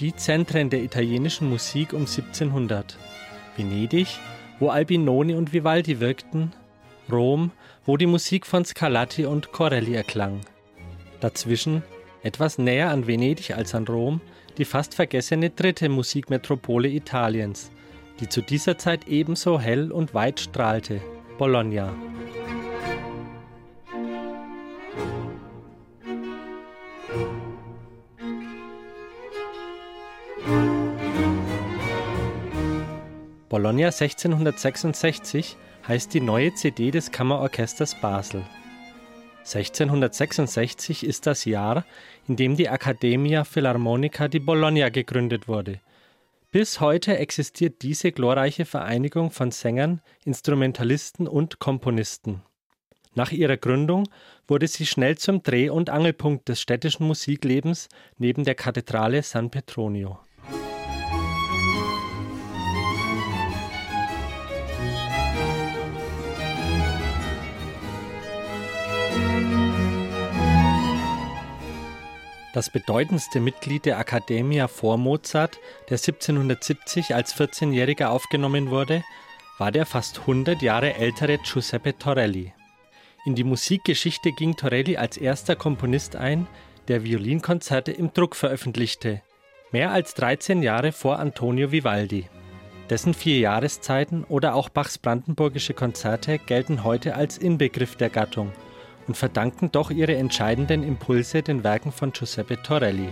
die Zentren der italienischen Musik um 1700. Venedig, wo Albinoni und Vivaldi wirkten, Rom, wo die Musik von Scarlatti und Corelli erklang. Dazwischen, etwas näher an Venedig als an Rom, die fast vergessene dritte Musikmetropole Italiens, die zu dieser Zeit ebenso hell und weit strahlte, Bologna. Bologna 1666 heißt die neue CD des Kammerorchesters Basel. 1666 ist das Jahr, in dem die Accademia Philharmonica di Bologna gegründet wurde. Bis heute existiert diese glorreiche Vereinigung von Sängern, Instrumentalisten und Komponisten. Nach ihrer Gründung wurde sie schnell zum Dreh- und Angelpunkt des städtischen Musiklebens neben der Kathedrale San Petronio. Das bedeutendste Mitglied der Accademia vor Mozart, der 1770 als 14-Jähriger aufgenommen wurde, war der fast 100 Jahre ältere Giuseppe Torelli. In die Musikgeschichte ging Torelli als erster Komponist ein, der Violinkonzerte im Druck veröffentlichte, mehr als 13 Jahre vor Antonio Vivaldi. Dessen vier Jahreszeiten oder auch Bachs brandenburgische Konzerte gelten heute als Inbegriff der Gattung – und verdanken doch ihre entscheidenden Impulse den Werken von Giuseppe Torelli.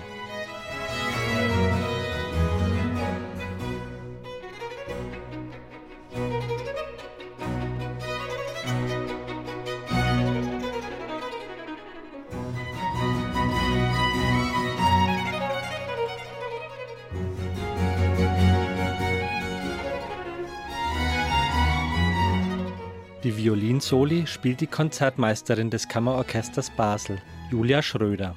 Die Violinsoli spielt die Konzertmeisterin des Kammerorchesters Basel, Julia Schröder.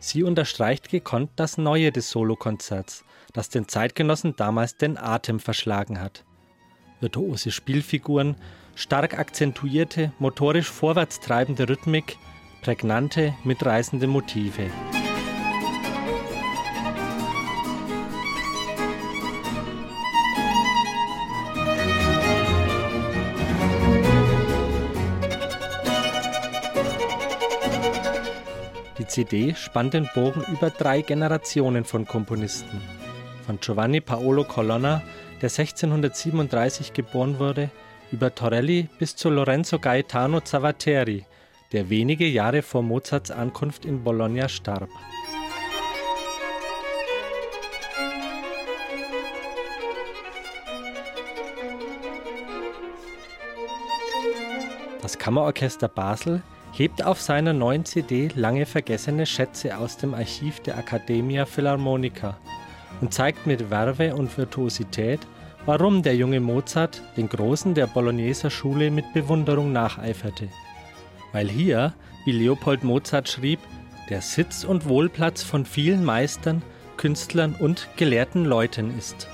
Sie unterstreicht gekonnt das Neue des Solokonzerts, das den Zeitgenossen damals den Atem verschlagen hat. Virtuose Spielfiguren, stark akzentuierte, motorisch vorwärtstreibende Rhythmik, prägnante, mitreißende Motive. CD spannt den Bogen über drei Generationen von Komponisten. Von Giovanni Paolo Colonna, der 1637 geboren wurde, über Torelli bis zu Lorenzo Gaetano Zavateri, der wenige Jahre vor Mozarts Ankunft in Bologna starb. Das Kammerorchester Basel hebt auf seiner neuen CD lange vergessene Schätze aus dem Archiv der Accademia Philharmonica und zeigt mit Werbe und Virtuosität, warum der junge Mozart den Großen der Bologneser Schule mit Bewunderung nacheiferte. Weil hier, wie Leopold Mozart schrieb, der Sitz und Wohlplatz von vielen Meistern, Künstlern und gelehrten Leuten ist.